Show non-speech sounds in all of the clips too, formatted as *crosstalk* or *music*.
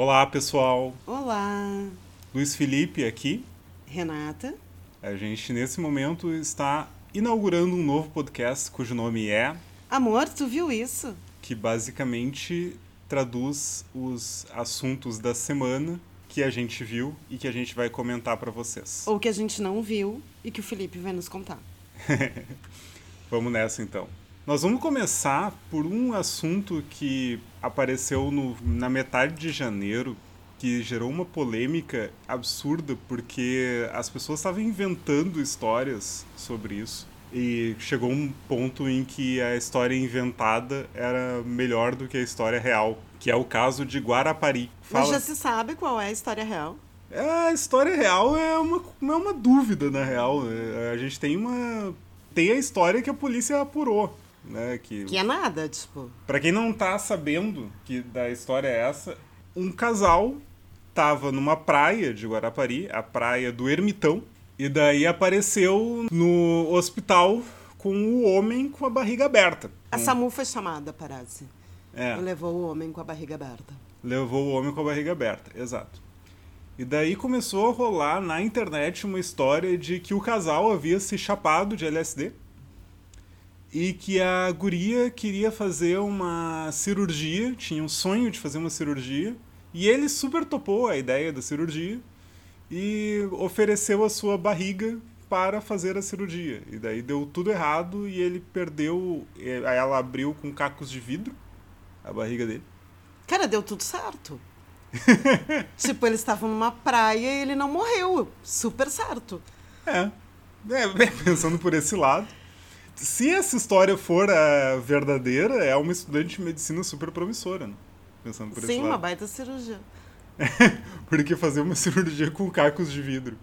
Olá, pessoal. Olá, Luiz Felipe aqui. Renata. A gente, nesse momento, está inaugurando um novo podcast cujo nome é. Amor, tu viu isso? que basicamente traduz os assuntos da semana que a gente viu e que a gente vai comentar para vocês. Ou que a gente não viu e que o Felipe vai nos contar. *laughs* Vamos nessa então. Nós vamos começar por um assunto que apareceu no- na metade de janeiro, que gerou uma polêmica absurda, porque as pessoas estavam inventando histórias sobre isso. E chegou um ponto em que a história inventada era melhor do que a história real, que é o caso de Guarapari. Mas já se sabe qual é a história real. A história real é uma, é uma dúvida, na real. É, A gente tem uma. Tem a história que a polícia apurou. Né, que, Que é nada, tipo. Pra quem não tá sabendo que da história é essa, um casal tava numa praia de Guarapari, a praia do Ermitão, e daí apareceu no hospital com o homem com a barriga aberta. A Samu foi chamada, parece. É. E levou o homem com a barriga aberta. Levou o homem com a barriga aberta, exato. E daí começou a rolar na internet uma história de que o casal havia se chapado de LSD e que a guria queria fazer uma cirurgia, tinha um sonho de fazer uma cirurgia, e ele super topou a ideia da cirurgia e ofereceu a sua barriga para fazer a cirurgia. E daí deu tudo errado e ele perdeu, aí ela abriu com cacos de vidro a barriga dele. Cara, deu tudo certo. *laughs* tipo, eles estavam numa praia e ele não morreu. Super certo. É. É, *laughs* pensando por esse lado. Se essa história for a verdadeira, é uma estudante de medicina super promissora, né? Pensando por Sim, uma lado. baita cirurgia. *laughs* Porque fazer uma *laughs* cirurgia com cacos de vidro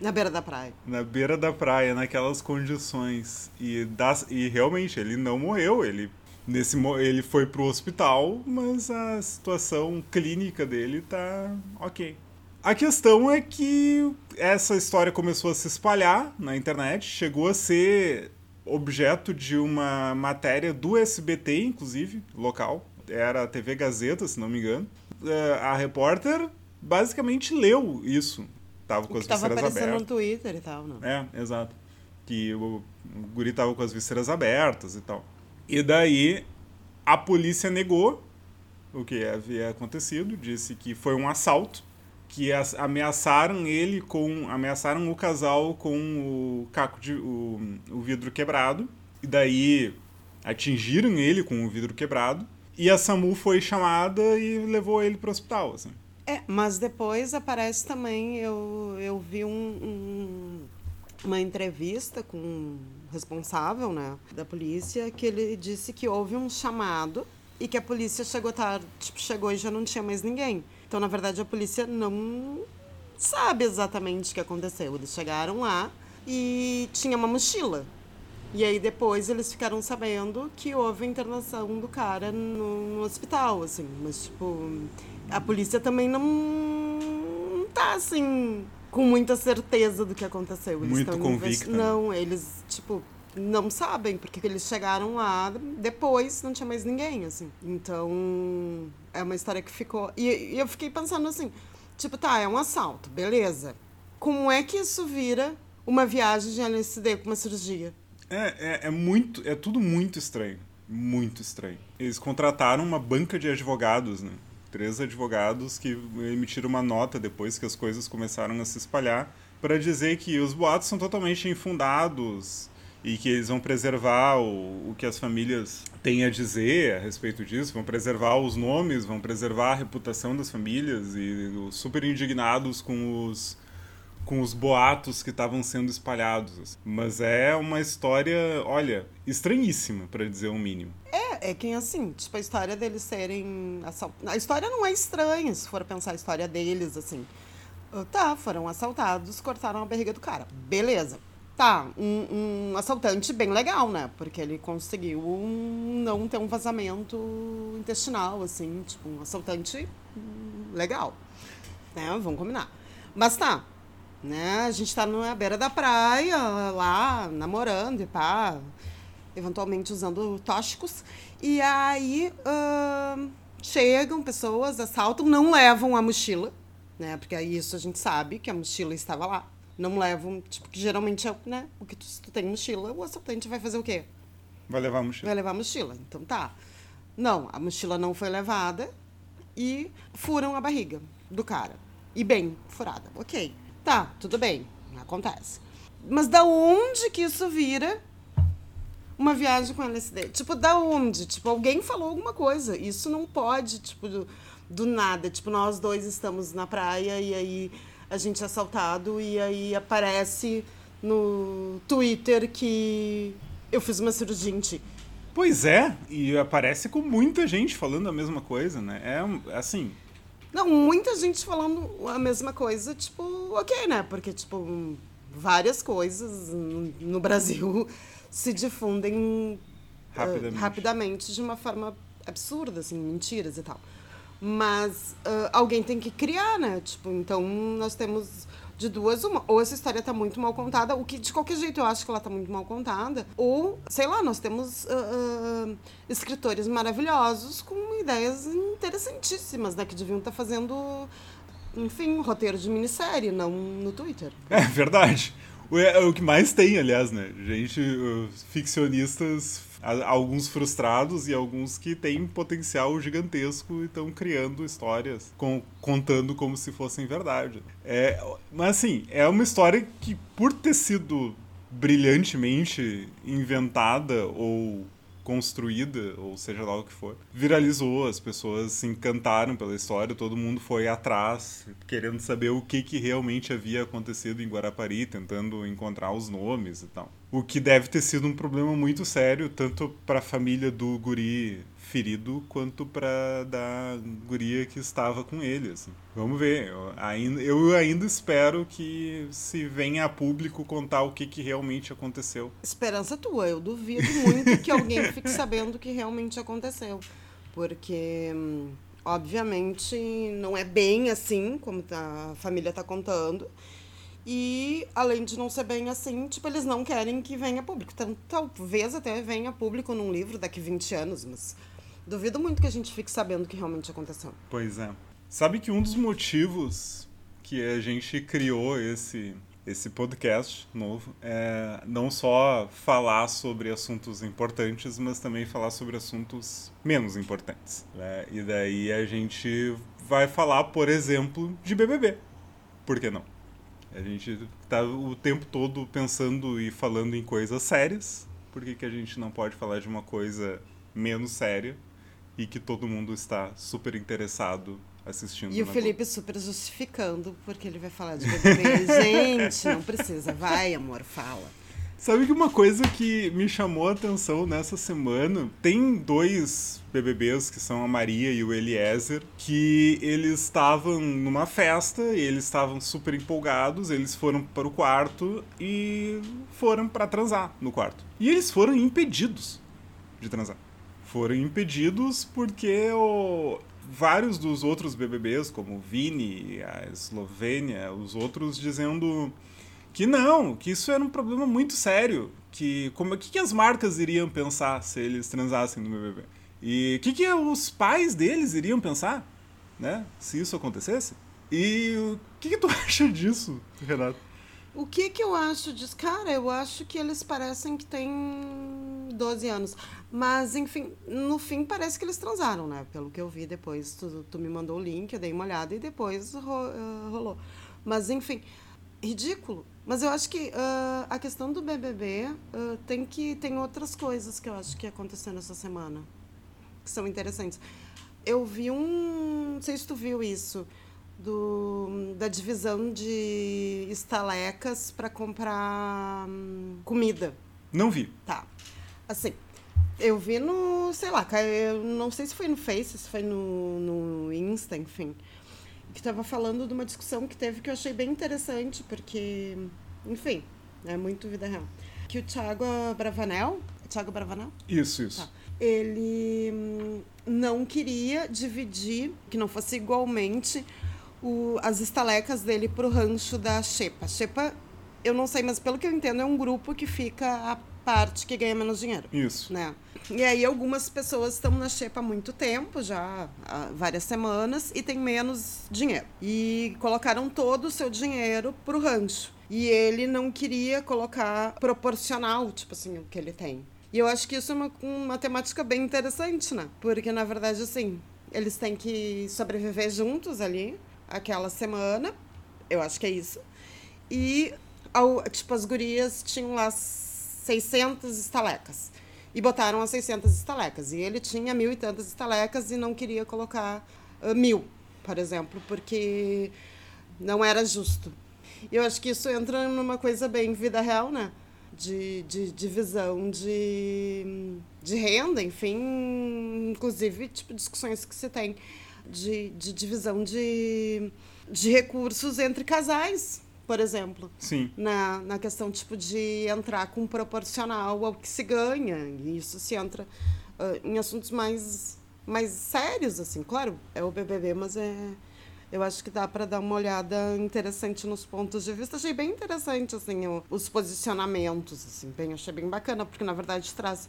Na beira da praia. na beira da praia, naquelas condições. E, das, e realmente, ele não morreu. Ele, nesse, ele foi pro hospital, mas a situação clínica dele tá ok. A questão é que essa história começou a se espalhar na internet, chegou a ser objeto de uma matéria do SBT, inclusive, local. Era a TV Gazeta, se não me engano. É, A repórter basicamente leu isso. Tava com as tava aparecendo abertas. no Twitter e tal, não. É, exato. Que o, o guri tava com as vísceras abertas e tal. E daí a polícia negou o que havia acontecido, disse que foi um assalto, que ameaçaram ele com ameaçaram o casal com o caco de o, o vidro quebrado e daí atingiram ele com o vidro quebrado e a SAMU foi chamada e levou ele pro hospital, assim. É, mas depois aparece também, eu, eu vi um, um- uma entrevista com um responsável né, da polícia, que ele disse que houve um chamado e que a polícia chegou tarde, tipo, chegou e já não tinha mais ninguém. Então, na verdade, a polícia não sabe exatamente o que aconteceu. Eles chegaram lá e tinha uma mochila. E aí depois eles ficaram sabendo que houve a internação do cara no, no hospital, assim. Mas, tipo, a polícia também não, não tá, assim, com muita certeza do que aconteceu. Eles Muito convicta, né? Não, eles, tipo, não sabem, porque eles chegaram lá, depois não tinha mais ninguém, assim. Então, é uma história que ficou... E, e eu fiquei pensando assim, tipo, tá, é um assalto, beleza. Como é que isso vira uma viagem de LSD com uma cirurgia? É, é, é muito. É tudo muito estranho. Muito estranho. Eles contrataram uma banca de advogados, né? Três advogados que emitiram uma nota depois que as coisas começaram a se espalhar para dizer que os boatos são totalmente infundados e que eles vão preservar o, o que as famílias têm a dizer a respeito disso, vão preservar os nomes, vão preservar a reputação das famílias e super indignados com os com os boatos que estavam sendo espalhados. assim. Mas é uma história, olha, estranhíssima, para dizer o mínimo. É, é que assim, tipo, a história deles serem. A história não é estranha, se for pensar a história deles, assim. Tá, foram assaltados, cortaram a barriga do cara. Beleza. Tá, um, um assaltante bem legal, né? Porque ele conseguiu um- não ter um vazamento intestinal, assim, tipo, um assaltante legal. Né? Vamos combinar. Mas tá, né? A gente tá na beira da praia, lá, namorando e pá, eventualmente usando tóxicos. E aí, ahn, chegam pessoas, assaltam, não levam a mochila, né? Porque aí isso a gente sabe que a mochila estava lá. Não levam, tipo, que geralmente é, né? O que tu, se tu tem mochila, o assaltante vai fazer o quê? Vai levar a mochila. Vai levar a mochila. Então tá. Não, a mochila não foi levada e furam a barriga do cara. E bem furada. Ok. Tá, tudo bem. Acontece. Mas da onde que isso vira uma viagem com LSD? Tipo, da onde? Tipo, alguém falou alguma coisa. Isso não pode, tipo, do, do nada. Tipo, nós dois estamos na praia e aí a gente é assaltado e aí aparece no Twitter que eu fiz uma cirurgia em ti. Pois é, e aparece com muita gente falando a mesma coisa, né? É assim. Não, muita gente falando a mesma coisa, tipo, ok, né? Porque, tipo, várias coisas no Brasil *laughs* se difundem rapidamente. Uh, rapidamente de uma forma absurda, assim, mentiras e tal. Mas uh, alguém tem que criar, né? Tipo, então nós temos de duas uma. Ou essa história tá muito mal contada, o que de qualquer jeito eu acho que ela tá muito mal contada. Ou, sei lá, nós temos uh, uh, escritores maravilhosos com ideias interessantíssimas, né? Que deviam estar tá fazendo, enfim, roteiro de minissérie, não no Twitter. *laughs* É verdade. O, é, o que mais tem, aliás, né? Gente, uh, ficcionistas alguns frustrados e alguns que têm potencial gigantesco e estão criando histórias, com, contando como se fossem verdade. É, mas assim, é uma história que, por ter sido brilhantemente inventada ou construída, ou seja lá o que for, viralizou, as pessoas se encantaram pela história, todo mundo foi atrás, querendo saber o que, que realmente havia acontecido em Guarapari, tentando encontrar os nomes e tal. O que deve ter sido um problema muito sério, tanto para a família do guri ferido quanto para da guria que estava com ele. Assim. Vamos ver. Eu ainda, eu ainda espero que se venha a público contar o que, que realmente aconteceu. Esperança tua. Eu duvido muito que alguém fique sabendo o que realmente aconteceu. Porque, obviamente, não é bem assim como tá, a família está contando. E, além de não ser bem assim, tipo, eles não querem que venha público. Então, talvez até venha público num livro daqui 20 anos, mas Duvido muito que a gente fique sabendo o que realmente aconteceu. Pois é. Sabe que um dos motivos que a gente criou esse esse podcast novo é não só falar sobre assuntos importantes, mas também falar sobre assuntos menos importantes. Né? E daí a gente vai falar, por exemplo, de BBB. Por que não? A gente tá o tempo todo pensando e falando em coisas sérias. Por que, que a gente não pode falar de uma coisa menos séria e que todo mundo está super interessado assistindo. E o Felipe super justificando, porque ele vai falar de BBB. *laughs* Gente, não precisa. Vai, amor, fala. Sabe que uma coisa que me chamou a atenção nessa semana, tem dois BBBs que são a Maria e o Eliezer, que eles estavam numa festa e eles estavam super empolgados, eles foram para o quarto e foram para transar no quarto. E eles foram impedidos de transar foram impedidos porque o, vários dos outros BBBs, como o Vini, a Eslovênia, os outros dizendo que não, que isso era um problema muito sério, que como que, que as marcas iriam pensar se eles transassem no BBB? E o que, que os pais deles iriam pensar, né, se isso acontecesse? E o que, que tu *laughs* acha disso, Renato? O que que eu acho disso? Cara, eu acho que eles parecem que têm 12 anos. Mas, enfim, no fim parece que eles transaram, né? Pelo que eu vi depois. Tu, tu me mandou o link, eu dei uma olhada e depois ro, uh, rolou. Mas, enfim, ridículo. Mas eu acho que uh, a questão do BBB uh, tem que tem outras coisas que eu acho que aconteceram essa semana que são interessantes. Eu vi um, não sei se tu viu isso, do, da divisão de estalecas para comprar hum, comida. Não vi. Tá. Assim, eu vi no, sei lá, eu não sei se foi no Face, se foi no, no Insta, enfim. Que estava falando de uma discussão que teve que eu achei bem interessante, porque, enfim, é muito vida real. Que o Thiago Bravanel. É Thiago Bravanel? Isso, isso. Tá. Ele hum, não queria dividir, que não fosse igualmente, o, as estalecas dele pro rancho da Xepa. Xepa, eu não sei, mas pelo que eu entendo, é um grupo que fica a parte que ganha menos dinheiro. Isso. Né? E aí algumas pessoas estão na xepa há muito tempo, já há várias semanas, e tem menos dinheiro. E colocaram todo o seu dinheiro pro rancho. E ele não queria colocar proporcional, tipo assim, o que ele tem. E eu acho que isso é uma, uma temática bem interessante, né? Porque, na verdade, assim, eles têm que sobreviver juntos ali, aquela semana. Eu acho que é isso. E, ao, tipo, as gurias tinham lá 600 estalecas. E botaram as 600 estalecas. E ele tinha mil e tantas estalecas e não queria colocar uh, mil, por exemplo, porque não era justo. E eu acho que isso entra numa coisa bem vida real, né? De, de divisão de, de renda, enfim, inclusive tipo discussões que se tem de, de divisão de, de recursos entre casais, por exemplo. Sim. Na, na questão tipo de entrar com proporcional ao que se ganha. E isso se entra uh, em assuntos mais, mais sérios, assim. Claro, é o BBB, mas é eu acho que dá para dar uma olhada interessante nos pontos de vista. Achei bem interessante, assim, os posicionamentos, assim, bem, achei bem bacana, porque na verdade traz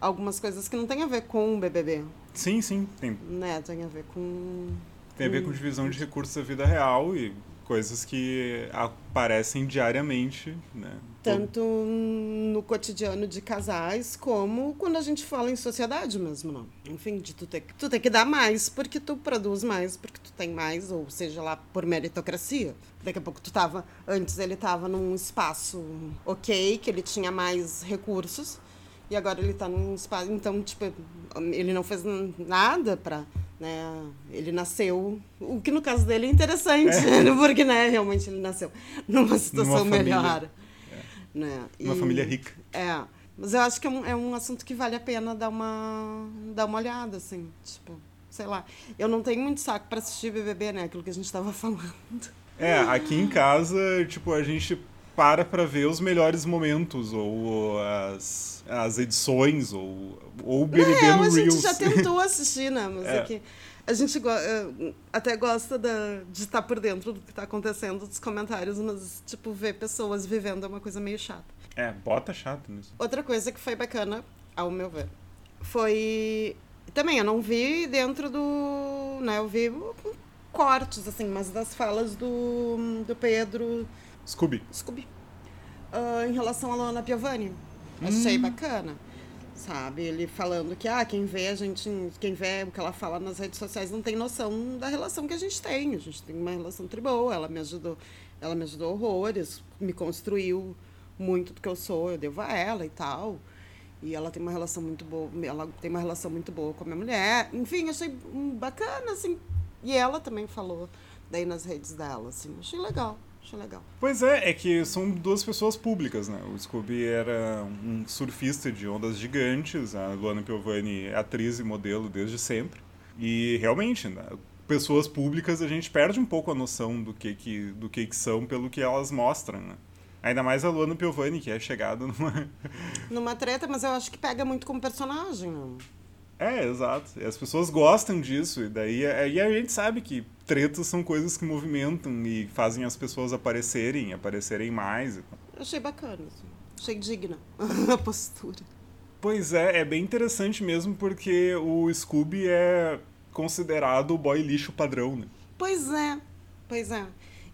algumas coisas que não tem a ver com o BBB. Sim, sim, tem. Né, tem a ver com... Tem a ver com divisão de recursos da vida real e coisas que aparecem diariamente, né? Tanto no cotidiano de casais, como quando a gente fala em sociedade mesmo, não. Enfim, de tu ter, tu ter que dar mais porque tu produz mais, porque tu tem mais, ou seja lá, por meritocracia. Daqui a pouco tu tava, antes ele tava num espaço ok, que ele tinha mais recursos, e agora ele tá num espaço, então, tipo, ele não fez nada para né? Ele nasceu, o que no caso dele é interessante, é. *laughs* porque né, realmente ele nasceu numa situação numa melhor. É. Né? Uma família rica. É. Mas eu acho que é um, é um assunto que vale a pena dar uma, dar uma olhada, assim, tipo, sei lá. Eu não tenho muito saco para assistir BBB, né? Aquilo que a gente estava *laughs* falando. É, aqui em casa, tipo, a gente para para ver os melhores momentos, ou as, as edições, ou, ou o BBB é, no a Reels. gente já tentou *laughs* assistir, né? Mas é. é que a gente eh, até gosta da, de estar por dentro do que está acontecendo, dos comentários, mas, tipo, ver pessoas vivendo é uma coisa meio chata. É, bota chato nisso. Outra coisa que foi bacana, ao meu ver, foi... Também, eu não vi dentro do... Né, eu vi cortes, assim, mas das falas do, do Pedro Scooby. Scooby. Uh, em relação a Luana Piovani. Achei hum. bacana. Sabe? Ele falando que ah, quem vê a gente, quem vê o que ela fala nas redes sociais não tem noção da relação que a gente tem. A gente tem uma relação tribal, ela me ajudou, ela me ajudou horrores, me construiu muito do que eu sou, eu devo a ela e tal. E ela tem uma relação muito boa, ela tem uma relação muito boa com a minha mulher. Enfim, achei bacana assim. E ela também falou daí nas redes dela, assim, achei legal. Achei legal. Pois é, é que são duas pessoas públicas, né? O Scooby era um surfista de ondas gigantes, a Luana Piovani é atriz e modelo desde sempre. E realmente, né? pessoas públicas a gente perde um pouco a noção do que que, do que, que são pelo que elas mostram, né? Ainda mais a Luana Piovani, que é chegada numa... *laughs* numa treta, mas eu acho que pega muito como personagem, não? É, exato. E as pessoas gostam disso, e daí e a gente sabe que tretas são coisas que movimentam e fazem as pessoas aparecerem, aparecerem mais. Eu achei bacana, assim. achei digna *laughs* a postura. Pois é, é bem interessante mesmo porque o Scooby é considerado o boy lixo padrão, né? Pois é, pois é.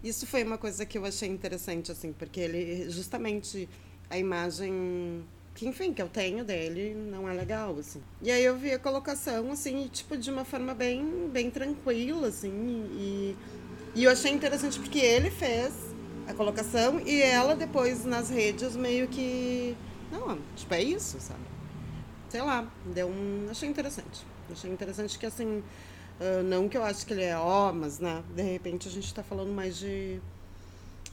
Isso foi uma coisa que eu achei interessante, assim, porque ele justamente a imagem que, enfim, que eu tenho dele não é legal, assim. E aí eu vi a colocação, assim, tipo, de uma forma bem, bem tranquila, assim, e, e eu achei interessante porque ele fez a colocação e ela depois nas redes meio que, não, tipo, é isso, sabe? Sei lá, deu um... achei interessante. Achei interessante que, assim, uh, não que eu acho que ele é ó, mas, né, de repente a gente tá falando mais de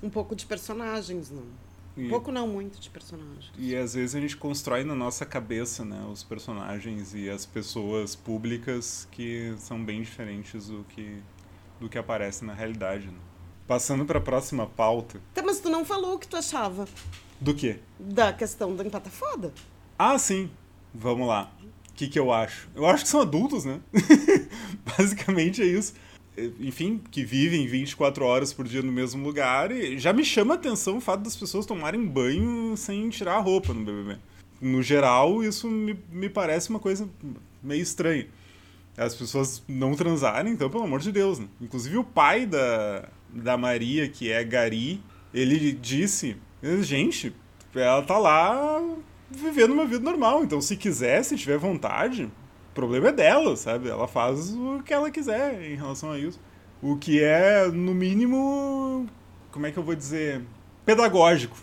um pouco de personagens, não e, Pouco não muito de personagens. E às vezes a gente constrói na nossa cabeça né, os personagens e as pessoas públicas que são bem diferentes do que, do que aparece na realidade. Né? Passando para a próxima pauta. Tá, mas tu não falou o que tu achava. Do quê? Da questão da empata foda. Ah, sim. Vamos lá. O que, que eu acho? Eu acho que são adultos, né? *laughs* Basicamente é isso enfim, que vivem 24 horas por dia no mesmo lugar. E já me chama a atenção o fato das pessoas tomarem banho sem tirar a roupa no BBB. no geral, isso me, me parece uma coisa meio estranha. As pessoas não transarem, então, pelo amor de Deus. Né? Inclusive, o pai da, da Maria, que é Gari, ele disse: gente, ela tá lá vivendo uma vida normal, então, se quiser, se tiver vontade, problema é dela, sabe? Ela faz o que ela quiser em relação a isso. O que é, no mínimo, como é que eu vou dizer? Pedagógico.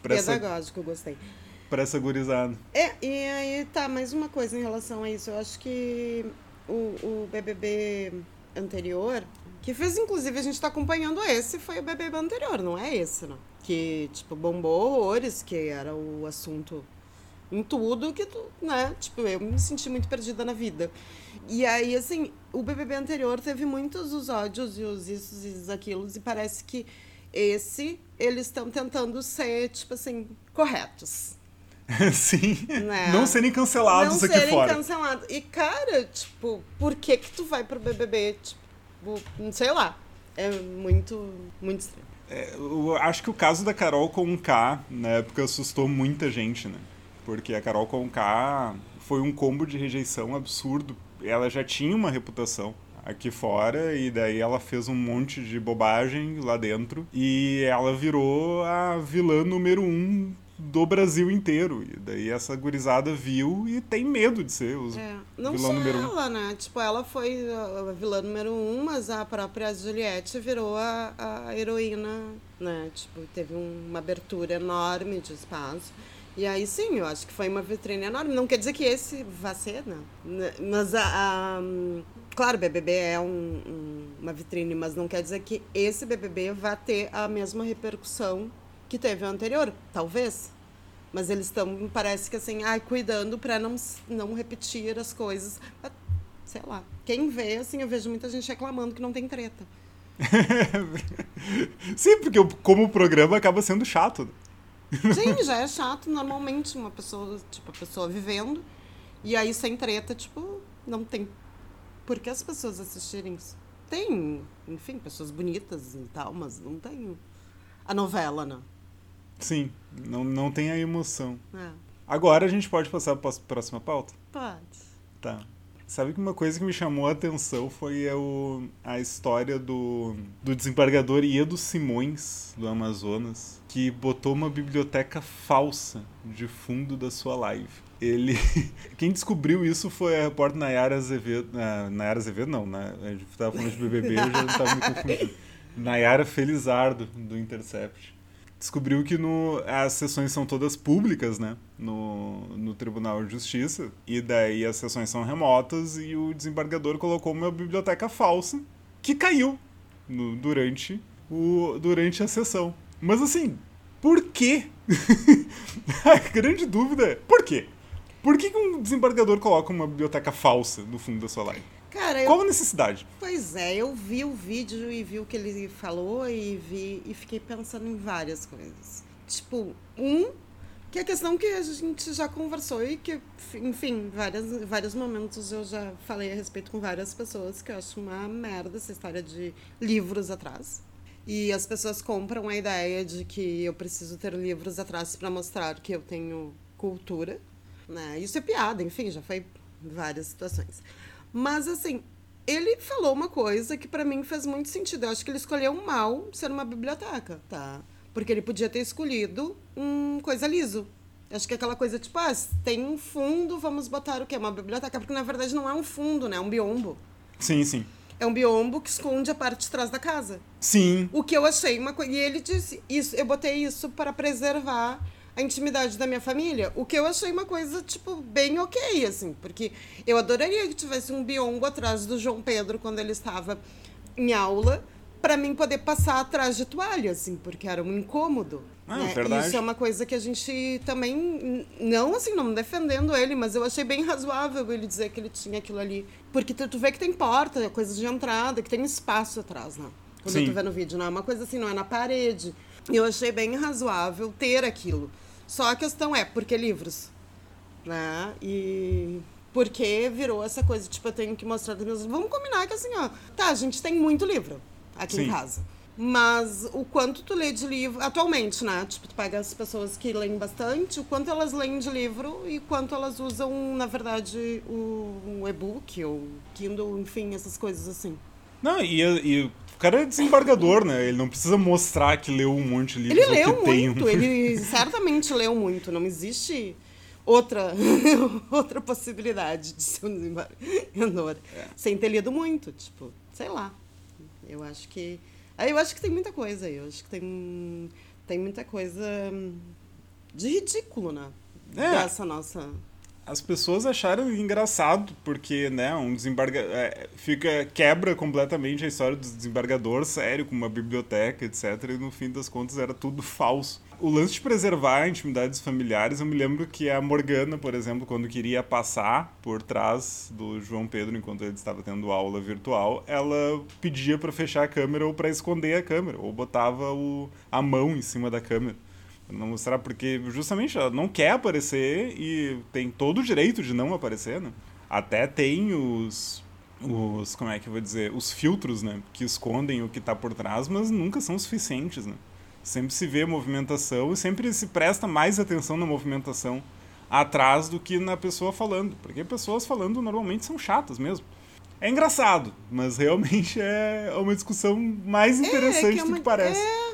Pedagógico, essa, gostei. Pra essa gurizada. É, e aí tá, mais uma coisa em relação a isso. Eu acho que o, o BBB anterior, que fez, inclusive, a gente tá acompanhando esse, foi o BBB anterior, não é esse, não. Que, tipo, bombou horrores, que era o assunto em tudo que tu, né? Tipo, eu me senti muito perdida na vida. E aí, assim, o BBB anterior teve muitos os ódios e os isso e os aquilos, e parece que esse, eles estão tentando ser, tipo assim, corretos. *laughs* Sim. Né? Não serem cancelados Não aqui serem fora. cancelados. E, cara, tipo, por que que tu vai pro BBB? Tipo, sei lá. É muito, muito estranho. É, eu acho que o caso da Carol com K, na época, assustou muita gente, né? Porque a Carol com K foi um combo de rejeição absurdo. Ela já tinha uma reputação aqui fora e daí ela fez um monte de bobagem lá dentro e ela virou a vilã número um do Brasil inteiro. E daí essa gurizada viu e tem medo de ser os é. Não vilã só número ela, um. né? Tipo, ela foi a vilã número um, mas a própria Juliette virou a, a heroína, né? Tipo, teve uma abertura enorme de espaço. E aí sim, eu acho que foi uma vitrine enorme. Não quer dizer que esse vá ser, né? Mas a, a claro, BBB é um, um, uma vitrine, mas não quer dizer que esse BBB vá ter a mesma repercussão que teve o anterior, talvez. Mas eles estão, parece que assim, ai, cuidando para não, não repetir as coisas. Sei lá. Quem vê, assim, eu vejo muita gente reclamando que não tem treta. *laughs* Sim, porque como o programa acaba sendo chato. *laughs* Sim, já é chato normalmente uma pessoa, tipo, a pessoa vivendo. E aí sem treta, tipo, não tem por que as pessoas assistirem isso. Tem, enfim, pessoas bonitas e tal, mas não tem a novela, né? Sim, não, não tem a emoção. É. Agora a gente pode passar para a próxima pauta? Pode. Tá. Sabe que uma coisa que me chamou a atenção foi o, a história do, do desembargador Iedo Simões, do Amazonas, que botou uma biblioteca falsa de fundo da sua live. Ele. *laughs* Quem descobriu isso foi a repórter Nayara Azevedo. Uh, Nayara Azevedo, não, né? A gente tava falando de BBB, eu já tava me confundindo. *laughs* Nayara Felizardo, do Intercept descobriu que no, as sessões são todas públicas, né? No, no Tribunal de Justiça. E daí as sessões são remotas e o desembargador colocou uma biblioteca falsa que caiu no, durante, o, durante a sessão. Mas assim, por quê? *laughs* a grande dúvida é, por quê? Por que, que um desembargador coloca uma biblioteca falsa no fundo da sua live? Cara, Qual eu, a necessidade? Pois é, eu vi o vídeo e vi o que ele falou e vi e fiquei pensando em várias coisas. Tipo, um, que é a questão que a gente já conversou e que, enfim, várias, vários momentos eu já falei a respeito com várias pessoas que eu acho uma merda essa história de livros atrás. E as pessoas compram a ideia de que eu preciso ter livros atrás para mostrar que eu tenho cultura. Né? Isso é piada, enfim, já foi várias situações. Mas, assim, ele falou uma coisa que para mim fez muito sentido. Eu acho que ele escolheu mal ser uma biblioteca, tá? Porque ele podia ter escolhido um coisa liso. Acho que é aquela coisa tipo, ah, tem um fundo, vamos botar o quê? Uma biblioteca. Porque na verdade não é um fundo, né? É um biombo. Sim, sim. É um biombo que esconde a parte de trás da casa. Sim. O que eu achei uma coisa. E ele disse: isso, eu botei isso para preservar a intimidade da minha família, o que eu achei uma coisa, tipo, bem ok, assim, porque eu adoraria que tivesse um biombo atrás do João Pedro quando ele estava em aula, para mim poder passar atrás de toalha, assim, porque era um incômodo. Ah, né? verdade. Isso é uma coisa que a gente também, não assim, não defendendo ele, mas eu achei bem razoável ele dizer que ele tinha aquilo ali. Porque tu, tu vê que tem porta, coisas de entrada, que tem espaço atrás, né? Quando Sim. tu vê no vídeo, não é uma coisa assim, não é na parede. Eu achei bem razoável ter aquilo. Só a questão é, por que livros? Né? E porque virou essa coisa, tipo, eu tenho que mostrar das minhas... Vamos combinar que assim, ó, tá, a gente tem muito livro aqui Sim. em casa. Mas o quanto tu lê de livro, atualmente, né? Tipo, tu pega as pessoas que leem bastante, o quanto elas leem de livro e quanto elas usam, na verdade, o, o e-book ou Kindle, enfim, essas coisas assim. Não, e, e o cara é desembargador, né? Ele não precisa mostrar que leu um monte de livros. Ele leu tem muito, um... ele certamente leu muito. Não existe outra, *laughs* outra possibilidade de ser um desembargador é. sem ter lido muito. Tipo, sei lá. Eu acho que eu acho que tem muita coisa aí. Eu acho que tem, tem muita coisa de ridículo, né? É. Dessa nossa. As pessoas acharam engraçado, porque, né, um desembargador. É, fica, quebra completamente a história do desembargador sério, com uma biblioteca, etc. E no fim das contas era tudo falso o lance de preservar intimidades familiares, eu me lembro que a Morgana, por exemplo, quando queria passar por trás do João Pedro enquanto ele estava tendo aula virtual, ela pedia para fechar a câmera ou para esconder a câmera, ou botava o, a mão em cima da câmera. Não mostrar, porque justamente ela não quer aparecer e tem todo o direito de não aparecer, né? Até tem os os como é que eu vou dizer os filtros né que escondem o que está por trás mas nunca são suficientes né Sempre se vê movimentação e sempre se presta mais atenção na movimentação atrás do que na pessoa falando. Porque pessoas falando normalmente são chatas mesmo. É engraçado, mas realmente é uma discussão mais interessante é, é que é uma, do que parece. É,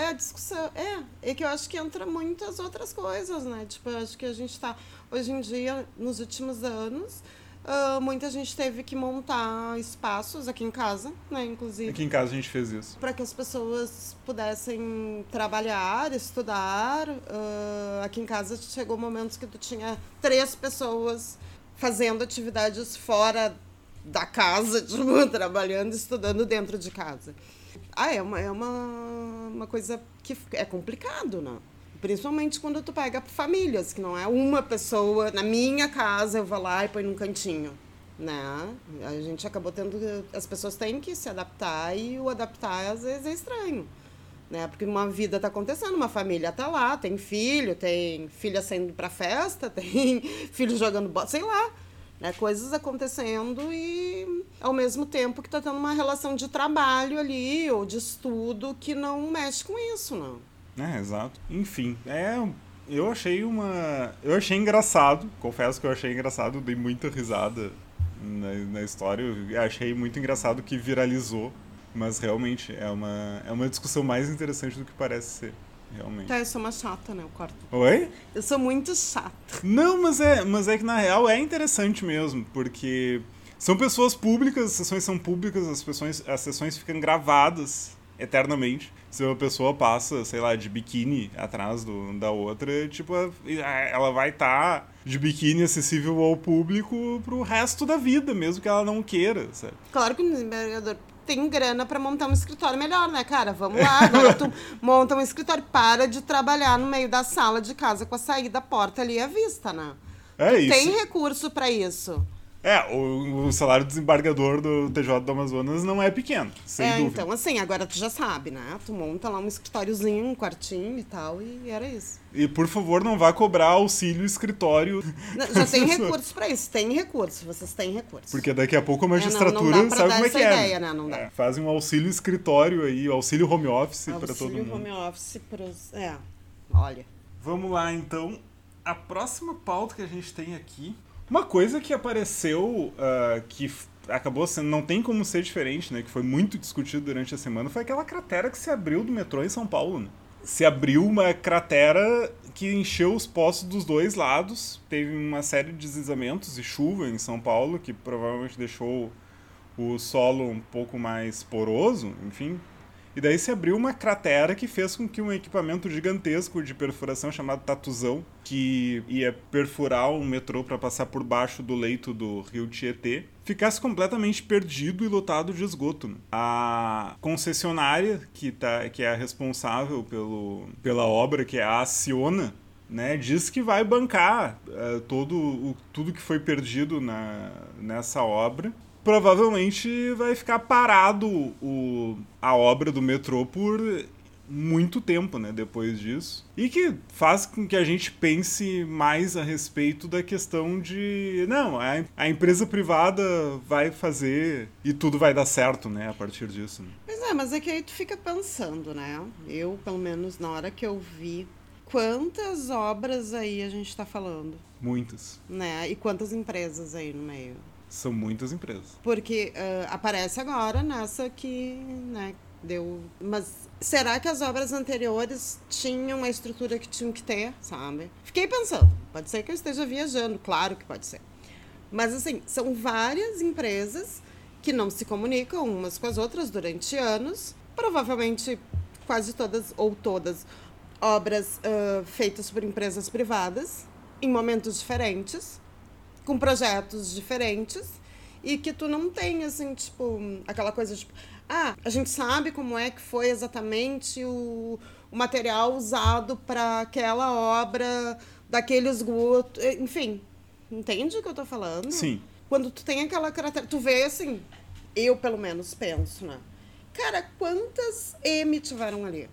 é a discussão. É, é que eu acho que entra muitas outras coisas, né? Tipo, eu acho que a gente está, hoje em dia, nos últimos anos, Uh, muita gente teve que montar espaços aqui em casa, né, inclusive. Aqui em casa a gente fez isso. Para que as pessoas pudessem trabalhar, estudar. Uh, aqui em casa chegou momentos que tu tinha três pessoas fazendo atividades fora da casa, *laughs* tipo, trabalhando, estudando dentro de casa. Ah, é uma, é uma, uma coisa que é complicado, né? Principalmente quando tu pega famílias, que não é uma pessoa. Na minha casa eu vou lá e põe num cantinho. Né? A gente acabou tendo. As pessoas têm que se adaptar e o adaptar às vezes é estranho. Né? Porque uma vida está acontecendo, uma família está lá, tem filho, tem filha saindo para festa, *laughs* tem filho jogando bola, sei lá. Né? Coisas acontecendo e ao mesmo tempo que está tendo uma relação de trabalho ali ou de estudo que não mexe com isso, não. É, exato. Enfim, é. Eu achei uma. Eu achei engraçado. Confesso que eu achei engraçado, dei muita risada na, na história. Eu achei muito engraçado que viralizou. Mas realmente é uma, é uma discussão mais interessante do que parece ser. Realmente. Tá, eu sou uma chata, né? Eu corto. Oi? Eu sou muito chata. Não, mas é, mas é que na real é interessante mesmo, porque são pessoas públicas, as sessões são públicas, as, pessoas, as sessões ficam gravadas eternamente se uma pessoa passa, sei lá, de biquíni atrás do, da outra, tipo, ela vai estar tá de biquíni acessível ao público pro resto da vida, mesmo que ela não queira, sabe? Claro que o desembargador tem grana para montar um escritório melhor, né, cara? Vamos lá, *laughs* agora tu monta um escritório, para de trabalhar no meio da sala de casa com a saída da porta ali à vista, né? É isso. Tem recurso para isso. É, o, o, salário do desembargador do TJ do Amazonas não é pequeno, sem é, dúvida. Então, assim, agora tu já sabe, né? Tu monta lá um escritóriozinho, um quartinho e tal, e era isso. E, por favor, não vá cobrar auxílio escritório. Já tem *laughs* recursos para isso, tem recursos, vocês têm recursos. Porque daqui a pouco a magistratura é, não, não sabe como é que é. Ideia, né? Não dá. É, fazem um auxílio escritório aí, auxílio home office para todo mundo. Auxílio home office para os... É, olha. Vamos lá, então. A próxima pauta que a gente tem aqui uma coisa que apareceu, uh, que acabou sendo, não tem como ser diferente, né? Que foi muito discutido durante a semana, foi aquela cratera que se abriu do metrô em São Paulo. Né? Se abriu uma cratera que encheu os poços dos dois lados. Teve uma série de deslizamentos e chuva em São Paulo, que provavelmente deixou o solo um pouco mais poroso, enfim, e daí se abriu uma cratera que fez com que um equipamento gigantesco de perfuração chamado Tatuzão, que ia perfurar um metrô para passar por baixo do leito do rio Tietê, ficasse completamente perdido e lotado de esgoto. A concessionária, que, tá, que é a responsável pelo, pela obra, que é a Aciona, né, diz que vai bancar uh, todo o, tudo que foi perdido na, nessa obra provavelmente vai ficar parado o, a obra do metrô por muito tempo, né, depois disso. E que faz com que a gente pense mais a respeito da questão de, não, a, a empresa privada vai fazer e tudo vai dar certo, né, a partir disso. Né? Pois é, mas é que aí tu fica pensando, né? Eu, pelo menos na hora que eu vi quantas obras aí a gente está falando? Muitas. Né? E quantas empresas aí no meio? São muitas empresas. Porque uh, aparece agora nessa que, né, deu. Mas será que as obras anteriores tinham a estrutura que tinham que ter, sabe? Fiquei pensando. Pode ser que eu esteja viajando, claro que pode ser. Mas assim, são várias empresas que não se comunicam umas com as outras durante anos, provavelmente quase todas ou todas obras uh, feitas por empresas privadas em momentos diferentes com projetos diferentes e que tu não tem, assim, tipo, aquela coisa, tipo, ah, a gente sabe como é que foi exatamente o, o material usado para aquela obra, daquele esgoto, enfim. Entende o que eu tô falando? Sim. Quando tu tem aquela característica, tu vê assim, eu pelo menos penso, né? Cara, quantas M tiveram ali?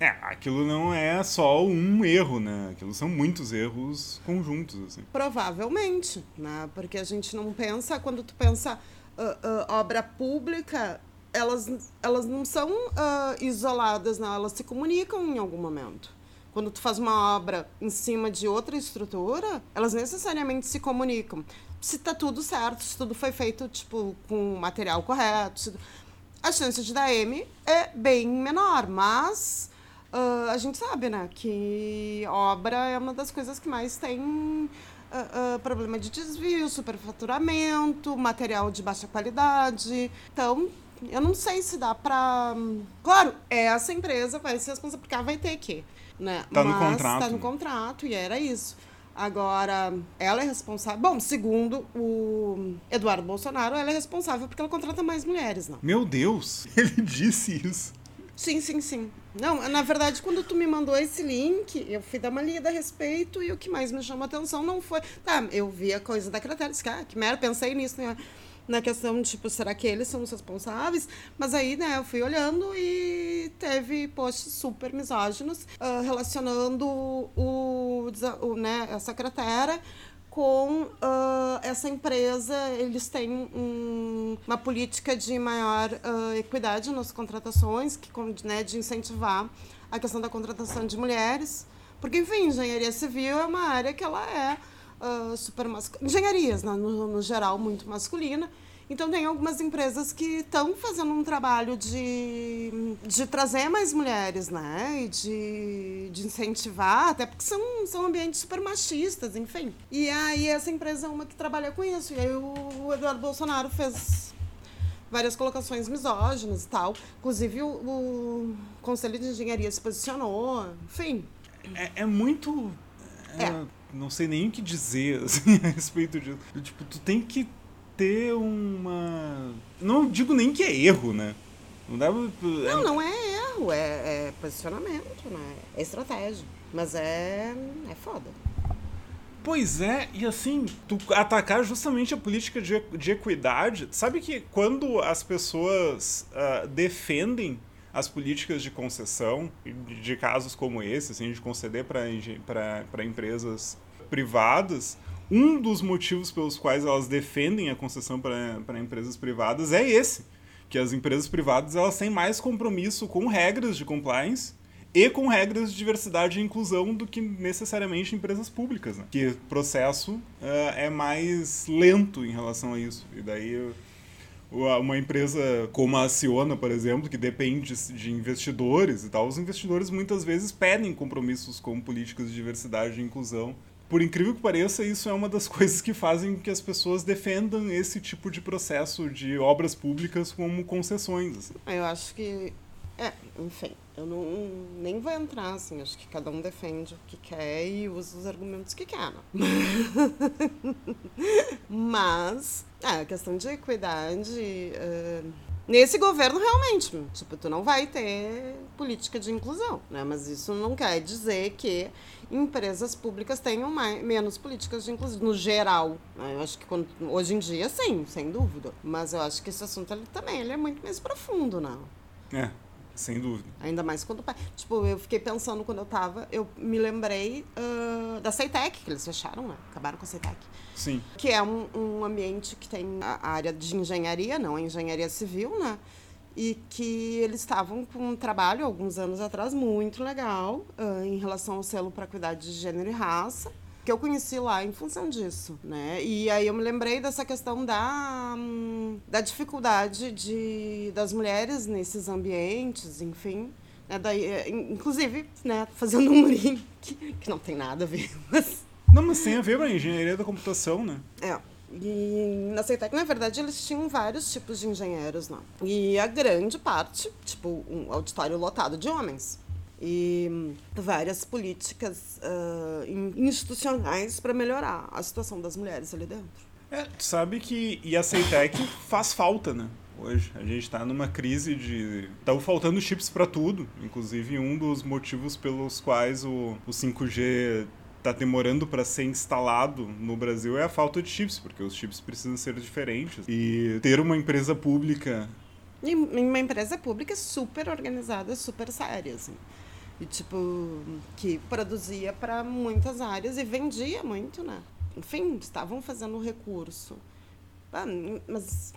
É, aquilo não é só um erro, né? Aquilo são muitos erros conjuntos, assim. Provavelmente, né? Porque a gente não pensa, quando tu pensa uh, uh, obra pública, elas, elas não são uh, isoladas, não. Elas se comunicam em algum momento. Quando tu faz uma obra em cima de outra estrutura, elas necessariamente se comunicam. Se tá tudo certo, se tudo foi feito, tipo, com o material correto, se... a chance de dar M é bem menor, mas Uh, a gente sabe, né, que obra é uma das coisas que mais tem uh, uh, problema de desvio, superfaturamento, material de baixa qualidade. Então, eu não sei se dá pra. Claro, essa empresa vai ser responsável, porque ela vai ter que. Né? Tá no Mas contrato. Tá no contrato, e era isso. Agora, ela é responsável. Bom, segundo o Eduardo Bolsonaro, ela é responsável porque ela contrata mais mulheres, não. Meu Deus, *laughs* ele disse isso. Sim, sim, sim. Não, na verdade, quando tu me mandou esse link, eu fui dar uma lida a respeito e o que mais me chamou a atenção não foi. Tá, eu vi a coisa da cratera, disse, ah, que merda, pensei nisso, né? Na questão de, tipo, será que eles são os responsáveis? Mas aí, né, eu fui olhando e teve posts super misóginos uh, relacionando o, o, né, essa cratera com uh, essa empresa, eles têm um, uma política de maior uh, equidade nas contratações, que, né, de incentivar a questão da contratação de mulheres. Porque, enfim, engenharia civil é uma área que ela é uh, super masculina. Engenharias, né, no, no geral, muito masculina. Então, tem algumas empresas que estão fazendo um trabalho de, de trazer mais mulheres, né? E de, de incentivar, até porque são, são ambientes super machistas, enfim. E aí, essa empresa é uma que trabalha com isso. E aí, o Eduardo Bolsonaro fez várias colocações misóginas e tal. Inclusive, o, o Conselho de Engenharia se posicionou, enfim. É, é muito. É, é. Não sei nem o que dizer *laughs* assim, a respeito disso. Tipo, tu tem que ter uma. Não digo nem que é erro, né? Não, dá... É não, não é erro, é, é posicionamento, né? É estratégia. Mas é, é foda. Pois é, e assim, tu atacar justamente a política de, de equidade. Sabe que quando as pessoas uh, defendem as políticas de concessão, de, casos como esse, assim, de conceder para empresas privadas, um dos motivos pelos quais elas defendem a concessão para empresas privadas é esse, que as empresas privadas elas têm mais compromisso com regras de compliance e com regras de diversidade e inclusão do que necessariamente empresas públicas, né? que o processo uh, é mais lento em relação a isso. E daí uma empresa como a Ciona, por exemplo, que depende de investidores e tal, os investidores muitas vezes pedem compromissos com políticas de diversidade e inclusão por incrível que pareça, isso é uma das *laughs* coisas que fazem que as pessoas defendam esse tipo de processo de obras públicas como concessões. Assim. Eu acho que. É, enfim, eu não, nem vou entrar, assim, acho que cada um defende o que quer e usa os argumentos que quer. Né? *laughs* Mas, é, a questão de equidade. Uh, nesse governo, realmente, tipo, tu não vai ter política de inclusão, né? Mas isso não quer dizer que empresas públicas tenham mais, menos políticas de inclusão, no geral. Né? Eu acho que quando, hoje em dia, sim, sem dúvida. Mas eu acho que esse assunto ele, também ele é muito mais profundo, não? É. Sem dúvida. Ainda mais quando. Tipo, eu fiquei pensando quando eu tava, eu me lembrei uh, da Ceitec, que eles fecharam, né? Acabaram com a Ceitec. Sim. Que é um, um ambiente que tem a área de engenharia, não a engenharia civil, né? E que eles estavam com um trabalho, alguns anos atrás, muito legal uh, em relação ao selo para cuidar de gênero e raça que eu conheci lá em função disso, né? E aí eu me lembrei dessa questão da, hum, da dificuldade de, das mulheres nesses ambientes, enfim. Né? Daí, é, inclusive, né, fazendo um link *laughs* que não tem nada a ver, mas... Não, mas tem a ver com a engenharia da computação, né? É. E na Ceitec, na verdade, eles tinham vários tipos de engenheiros lá. E a grande parte, tipo, um auditório lotado de homens e várias políticas uh, institucionais para melhorar a situação das mulheres ali dentro. É, tu sabe que e a Ceitec faz falta, né? Hoje a gente está numa crise de estão faltando chips para tudo, inclusive um dos motivos pelos quais o, o 5G está demorando para ser instalado no Brasil é a falta de chips, porque os chips precisam ser diferentes. E ter uma empresa pública e uma empresa pública super organizada, super séria, assim. E, tipo, que produzia para muitas áreas e vendia muito, né? Enfim, estavam fazendo recurso. Ah, mas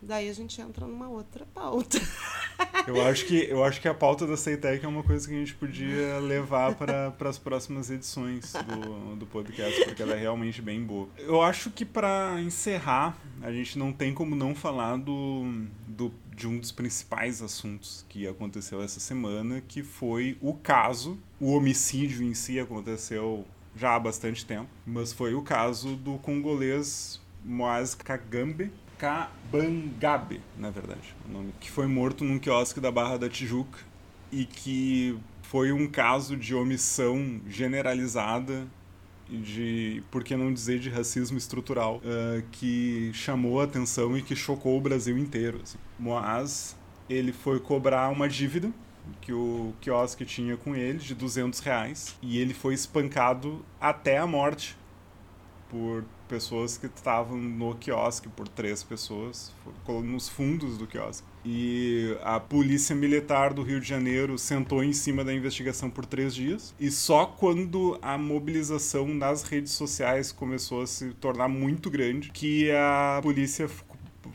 daí a gente entra numa outra pauta. *laughs* Eu acho que, eu acho que a pauta da Ceitec é uma coisa que a gente podia levar para as próximas edições do, do podcast, porque ela é realmente bem boa. Eu acho que para encerrar, a gente não tem como não falar do, do de um dos principais assuntos que aconteceu essa semana, que foi o caso, o homicídio em si aconteceu já há bastante tempo, mas foi o caso do congolês Moaz Kagambe, Kabangabe, na verdade, o nome, que foi morto num quiosque da Barra da Tijuca e que foi um caso de omissão generalizada de, por que não dizer, de racismo estrutural, uh, que chamou a atenção e que chocou o Brasil inteiro. Assim. Moaz, ele foi cobrar uma dívida que o quiosque tinha com ele, de 200 reais, e ele foi espancado até a morte por pessoas que estavam no quiosque, por três pessoas, nos fundos do quiosque. E a polícia militar do Rio de Janeiro sentou em cima da investigação por três dias. E só quando a mobilização nas redes sociais começou a se tornar muito grande que a polícia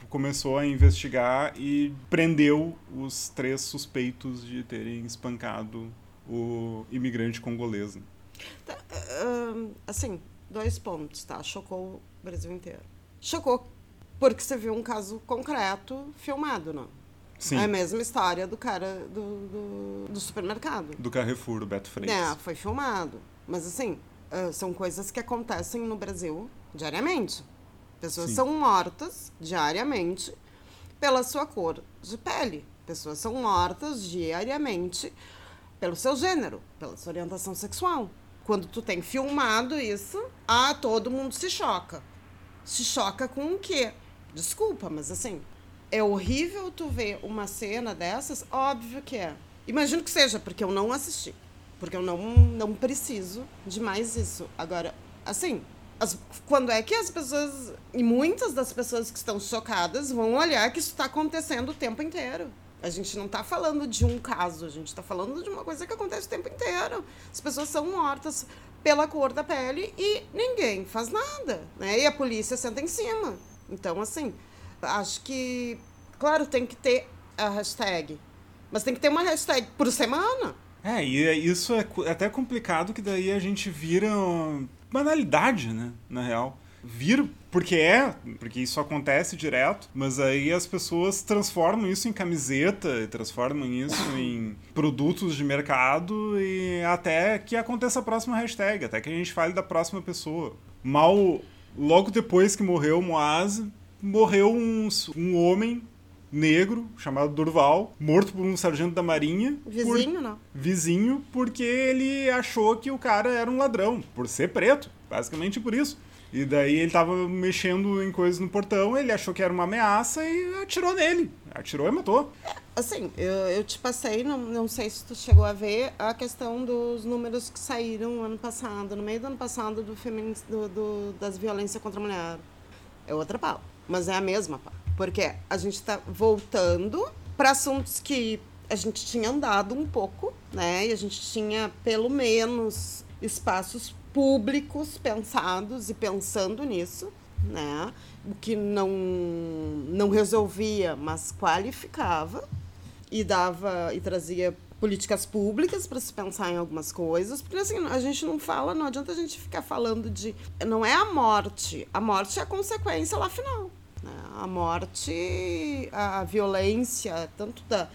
começou a investigar e prendeu os três suspeitos de terem espancado o imigrante congolês. Tá, uh, assim, dois pontos, tá? Chocou o Brasil inteiro. Chocou porque você viu um caso concreto filmado, não? Sim. É a mesma história do cara do, do, do supermercado. Do Carrefour, do Beto Freitas. É, foi filmado. Mas assim, uh, são coisas que acontecem no Brasil diariamente. Pessoas Sim. são mortas diariamente pela sua cor de pele. Pessoas são mortas diariamente pelo seu gênero, pela sua orientação sexual. Quando tu tem filmado isso, ah, todo mundo se choca. Se choca com o quê? Desculpa, mas assim, é horrível tu ver uma cena dessas? Óbvio que é. Imagino que seja, porque eu não assisti. Porque eu não, não preciso de mais isso. Agora, assim, as, quando é que as pessoas, e muitas das pessoas que estão chocadas, vão olhar que isso está acontecendo o tempo inteiro? A gente não está falando de um caso, a gente está falando de uma coisa que acontece o tempo inteiro. As pessoas são mortas pela cor da pele e ninguém faz nada, né? E a polícia senta em cima. Então, assim, acho que, claro, tem que ter a hashtag, mas tem que ter uma hashtag por semana. É, e é, isso é até complicado que daí a gente vira banalidade, né, na real. Vir porque é, porque isso acontece direto, mas aí as pessoas transformam isso em camiseta, transformam isso *coughs* em produtos de mercado e até que aconteça a próxima hashtag, até que a gente fale da próxima pessoa. Mal, logo depois que morreu o Moaz, morreu um, um homem negro chamado Durval, morto por um sargento da marinha. Vizinho, por, não? Vizinho, porque ele achou que o cara era um ladrão, por ser preto, basicamente por isso. E daí ele tava mexendo em coisas no portão, ele achou que era uma ameaça e atirou nele. Atirou e matou. Assim, eu, eu te passei, não, não sei se tu chegou a ver, a questão dos números que saíram ano passado, no meio do ano passado, do, femin, do, do das violências contra a mulher. É outra pau, mas é a mesma pau. Porque a gente está voltando para assuntos que a gente tinha andado um pouco, né? E a gente tinha pelo menos espaços públicos pensados e pensando nisso, né? O que não não resolvia, mas qualificava e dava e trazia políticas públicas para se pensar em algumas coisas, porque assim, a gente não fala, não adianta a gente ficar falando de não é a morte, a morte é a consequência lá final. Né? A morte, a violência, tanto da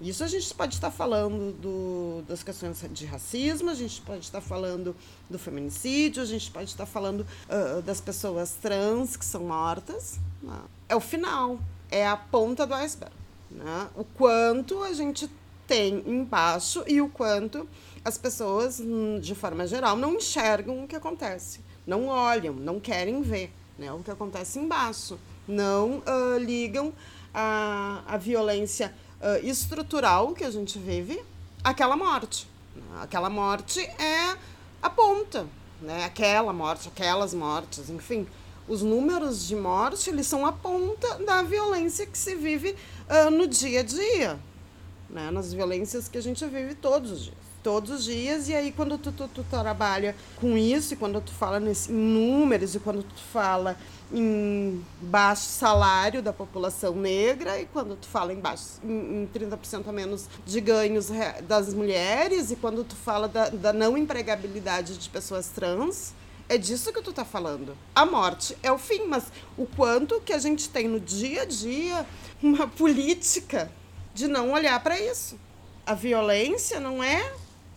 isso a gente pode estar falando do, das questões de racismo, a gente pode estar falando do feminicídio, a gente pode estar falando uh, das pessoas trans que são mortas. Né? É o final, é a ponta do iceberg. Né? O quanto a gente tem embaixo e o quanto as pessoas, hum, de forma geral, não enxergam o que acontece, não olham, não querem ver né, o que acontece embaixo, não uh, ligam a, a violência uh, estrutural que a gente vive àquela morte. Aquela morte é a ponta, né? aquela morte, aquelas mortes, enfim. Os números de morte eles são a ponta da violência que se vive uh, no dia a dia né? nas violências que a gente vive todos os dias. Todos os dias, e aí quando tu, tu, tu trabalha com isso, e quando tu fala nesse, em números, e quando tu fala em baixo salário da população negra, e quando tu fala em, baixo, em, em 30% a menos de ganhos das mulheres, e quando tu fala da, da não empregabilidade de pessoas trans, é disso que tu tá falando. A morte é o fim, mas o quanto que a gente tem no dia a dia uma *laughs* política de não olhar para isso. A violência não é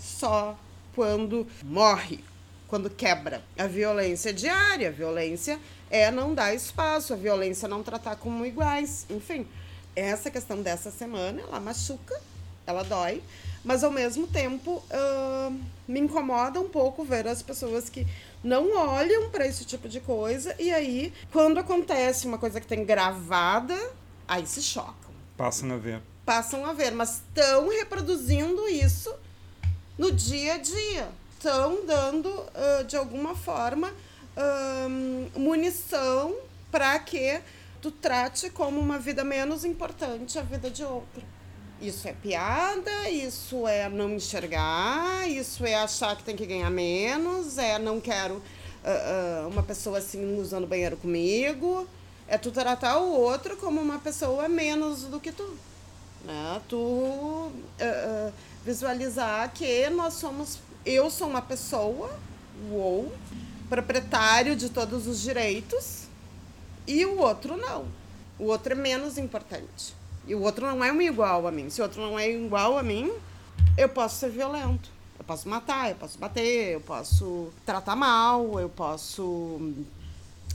só quando morre, quando quebra. A violência é diária, a violência é não dar espaço, a violência é não tratar como iguais. Enfim, essa questão dessa semana, ela machuca, ela dói, mas ao mesmo tempo uh, me incomoda um pouco ver as pessoas que não olham para esse tipo de coisa e aí, quando acontece uma coisa que tem gravada, aí se chocam. Passam a ver passam a ver, mas estão reproduzindo isso no dia a dia. Estão dando, uh, de alguma forma, uh, munição para que tu trate como uma vida menos importante a vida de outro. Isso é piada, isso é não enxergar, isso é achar que tem que ganhar menos, é não quero uh, uma pessoa assim usando banheiro comigo. É tu tratar o outro como uma pessoa menos do que tu. Né? Tu uh, uh, visualizar que nós somos. Eu sou uma pessoa, uou, proprietário de todos os direitos, e o outro não. O outro é menos importante. E o outro não é um igual a mim. Se o outro não é igual a mim, eu posso ser violento. Eu posso matar, eu posso bater, eu posso tratar mal, eu posso.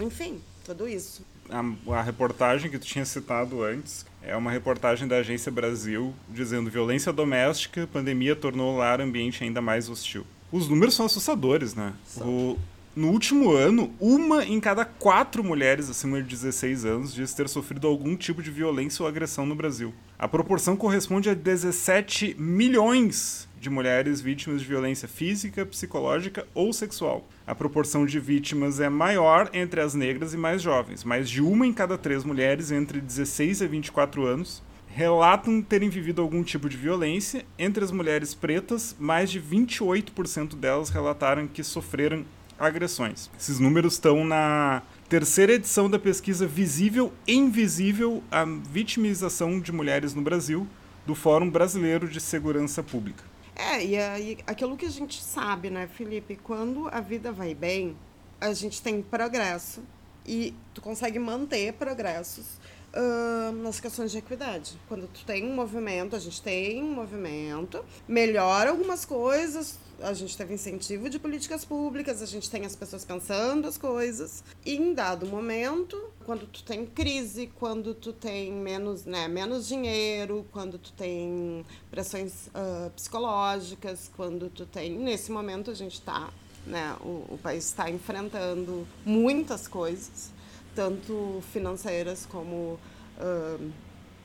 Enfim, tudo isso a, a, reportagem que tu tinha citado antes é uma reportagem da Agência Brasil dizendo violência doméstica, pandemia tornou o lar ambiente ainda mais hostil. Os números são assustadores, né? O, no último ano, uma em cada quatro mulheres acima de 16 anos diz ter sofrido algum tipo de violência ou agressão no Brasil. A proporção corresponde a 17 milhões de mulheres vítimas de violência física, psicológica ou sexual. A proporção de vítimas é maior entre as negras e mais jovens. Mais de uma em cada três mulheres entre 16 e 24 anos relatam terem vivido algum tipo de violência. Entre as mulheres pretas, mais de 28% delas relataram que sofreram agressões. Esses números estão na terceira edição da pesquisa Visível e Invisível a Vitimização de Mulheres no Brasil, do Fórum Brasileiro de Segurança Pública. É, e, aí, aquilo que a gente sabe, né, Felipe? Quando a vida vai bem, a gente tem progresso e tu consegue manter progressos uh, nas questões de equidade. Quando tu tem um movimento, a gente tem um movimento, melhora algumas coisas, a gente teve incentivo de políticas públicas, a gente tem as pessoas pensando as coisas. E em dado momento, quando tu tem crise, quando tu tem menos, né, menos dinheiro, quando tu tem pressões uh, psicológicas, quando tu tem. Nesse momento a gente está, né, o, o país está enfrentando muitas coisas, tanto financeiras como. Uh,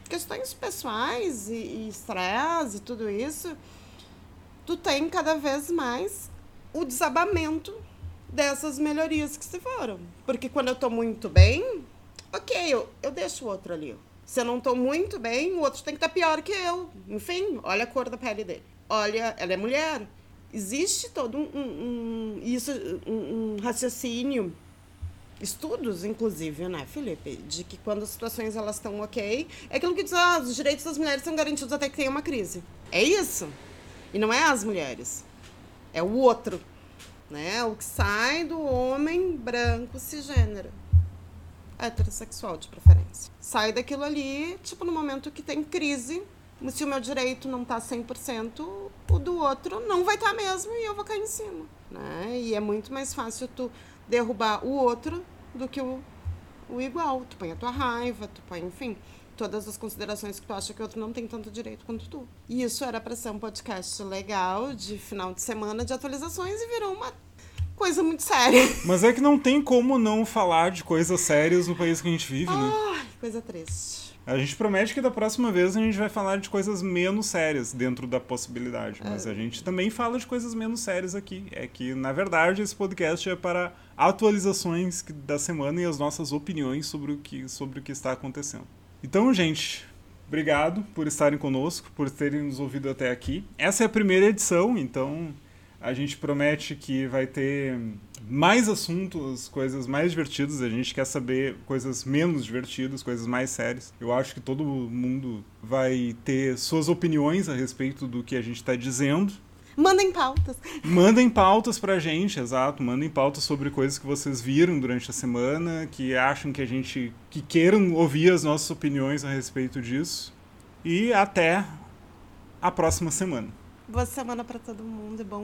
questões pessoais e estresse e tudo isso, tu tem cada vez mais o desabamento dessas melhorias que se foram. Porque quando eu tô muito bem, ok, eu, eu deixo o outro ali. Se eu não tô muito bem, o outro tem que estar tá pior que eu. Enfim, olha a cor da pele dele. Olha, ela é mulher. Existe todo um, um, um isso, um, um raciocínio estudos, inclusive, né, Felipe, de que quando as situações elas estão ok, é aquilo que diz, ah, os direitos das mulheres são garantidos até que tenha uma crise. É isso. E não é as mulheres. É o outro. Né? O que sai do homem branco cisgênero. Heterossexual, de preferência. Sai daquilo ali, tipo, no momento que tem crise. Se o meu direito não tá 100%, o do outro não vai estar tá mesmo e eu vou cair em cima. Né? E é muito mais fácil tu derrubar o outro do que o, o igual. Tu põe a tua raiva, tu põe, enfim, todas as considerações que tu acha que o outro não tem tanto direito quanto tu. E isso era para ser um podcast legal de final de semana de atualizações e virou uma coisa muito séria. *laughs* Mas é que não tem como não falar de coisas sérias no país que a gente vive, né? Ai, coisa triste. A gente promete que da próxima vez a gente vai falar de coisas menos sérias dentro da possibilidade. Mas é. a gente também fala de coisas menos sérias aqui. É que, na verdade, esse podcast é para atualizações da semana e as nossas opiniões sobre o que, sobre o que está acontecendo. Então, gente, obrigado por estarem conosco, por terem nos ouvido até aqui. Essa é a primeira edição, então a gente promete que vai ter mais assuntos, coisas mais divertidas. A gente quer saber coisas menos divertidas, coisas mais sérias. Eu acho que todo mundo vai ter suas opiniões a respeito do que a gente está dizendo. Mandem pautas. Mandem pautas pra gente, exato. Mandem pautas sobre coisas que vocês viram durante a semana, que acham que a gente. que queiram ouvir as nossas opiniões a respeito disso. E até a próxima semana. Boa semana para todo mundo e bom